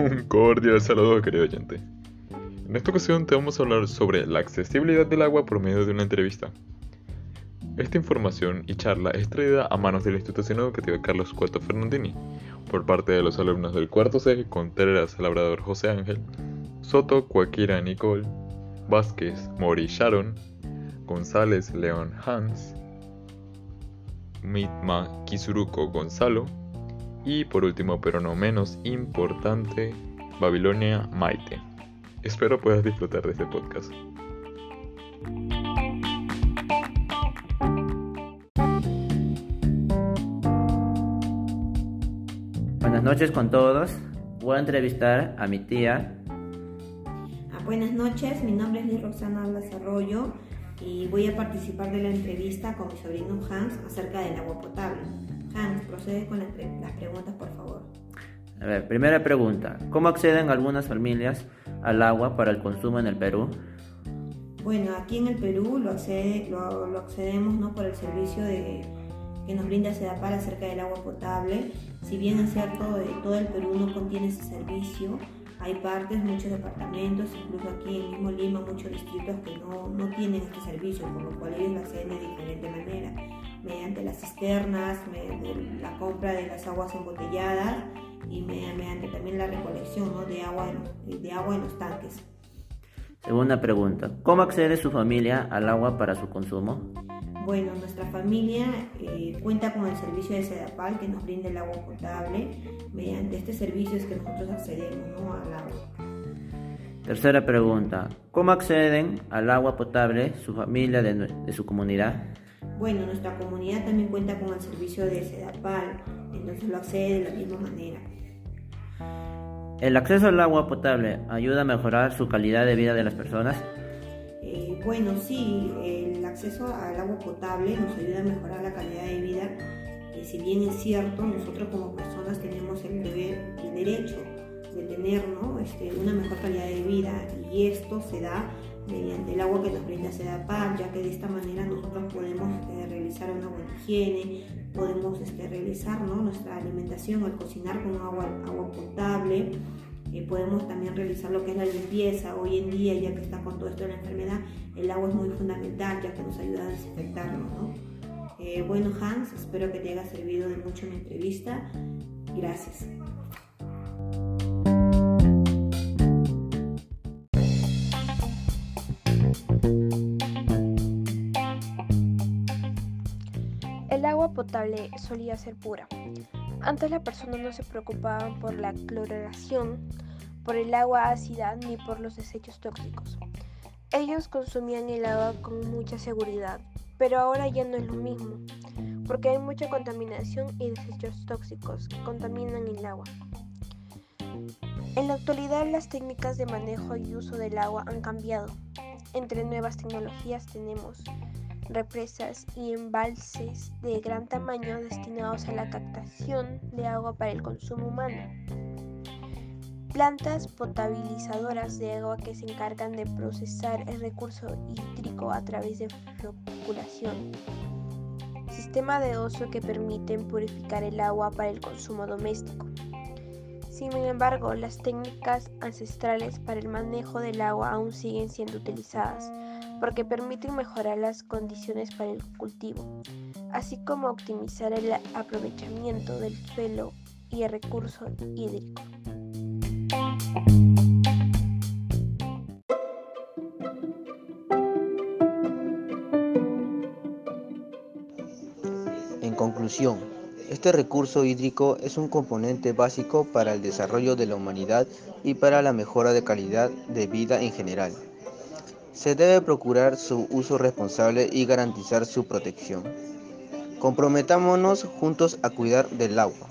Un cordial saludo, querido oyente. En esta ocasión te vamos a hablar sobre la accesibilidad del agua por medio de una entrevista. Esta información y charla es traída a manos de la institución educativa Carlos Cueto Fernandini por parte de los alumnos del cuarto C Contreras Labrador José Ángel, Soto Cuaquira Nicole, Vázquez Mori Sharon, González León Hans, Mitma Kisuruko Gonzalo y por último pero no menos importante, Babilonia Maite. Espero puedas disfrutar de este podcast. Buenas noches con todos. Voy a entrevistar a mi tía. Ah, buenas noches, mi nombre es Liz Roxana Alas Arroyo y voy a participar de la entrevista con mi sobrino Hans acerca del agua potable. Procede con las preguntas, por favor. A ver, primera pregunta. ¿Cómo acceden algunas familias al agua para el consumo en el Perú? Bueno, aquí en el Perú lo, accede, lo, accedemos ¿no? por el servicio de, que nos brinda SEDAPAL acerca del agua potable. Si bien es cierto, todo el Perú no contiene ese servicio, hay partes, muchos departamentos, incluso aquí en mismo Lima, muchos distritos que no, no tienen este servicio, por lo cual ellos lo hacen de diferente manera, mediante las cisternas, mediante la compra de las aguas embotelladas y mediante también la recolección de, agua en, de agua en los tanques. Segunda pregunta, ¿cómo accede su familia al agua para su consumo? Bueno, nuestra familia eh, cuenta con el servicio de Sedapal que nos brinda el agua potable. Mediante este servicio es que nosotros accedemos al agua. Tercera pregunta, ¿cómo acceden al agua potable su familia de, de su comunidad? Bueno, nuestra comunidad también cuenta con el servicio de Sedapal, entonces lo accede de la misma manera. ¿El acceso al agua potable ayuda a mejorar su calidad de vida de las personas? Eh, bueno, sí, el acceso al agua potable nos ayuda a mejorar la calidad de vida. y si bien es cierto, nosotros como personas tenemos el, deber, el derecho de tener este, una mejor calidad de vida y esto se da mediante el agua que nos brinda SEDAPAC, ya que de esta manera eh, realizar una buena higiene, podemos este, realizar nuestra alimentación al cocinar con agua, agua potable, eh, podemos también realizar lo que es la limpieza. Hoy en día, ya que está con todo esto de la enfermedad, el agua es muy fundamental ya que nos ayuda a desinfectarnos. Eh, bueno, Hans, espero que te haya servido de mucho mi entrevista. Gracias. Agua potable solía ser pura. Antes las personas no se preocupaban por la cloración, por el agua ácida ni por los desechos tóxicos. Ellos consumían el agua con mucha seguridad, pero ahora ya no es lo mismo, porque hay mucha contaminación y desechos tóxicos que contaminan el agua. En la actualidad las técnicas de manejo y uso del agua han cambiado. Entre nuevas tecnologías tenemos represas y embalses de gran tamaño destinados a la captación de agua para el consumo humano. Plantas potabilizadoras de agua que se encargan de procesar el recurso hídrico a través de floculación. Sistema de oso que permiten purificar el agua para el consumo doméstico. Sin embargo, las técnicas ancestrales para el manejo del agua aún siguen siendo utilizadas porque permiten mejorar las condiciones para el cultivo, así como optimizar el aprovechamiento del suelo y el recurso hídrico. En conclusión, este recurso hídrico es un componente básico para el desarrollo de la humanidad y para la mejora de calidad de vida en general. Se debe procurar su uso responsable y garantizar su protección. Comprometámonos juntos a cuidar del agua.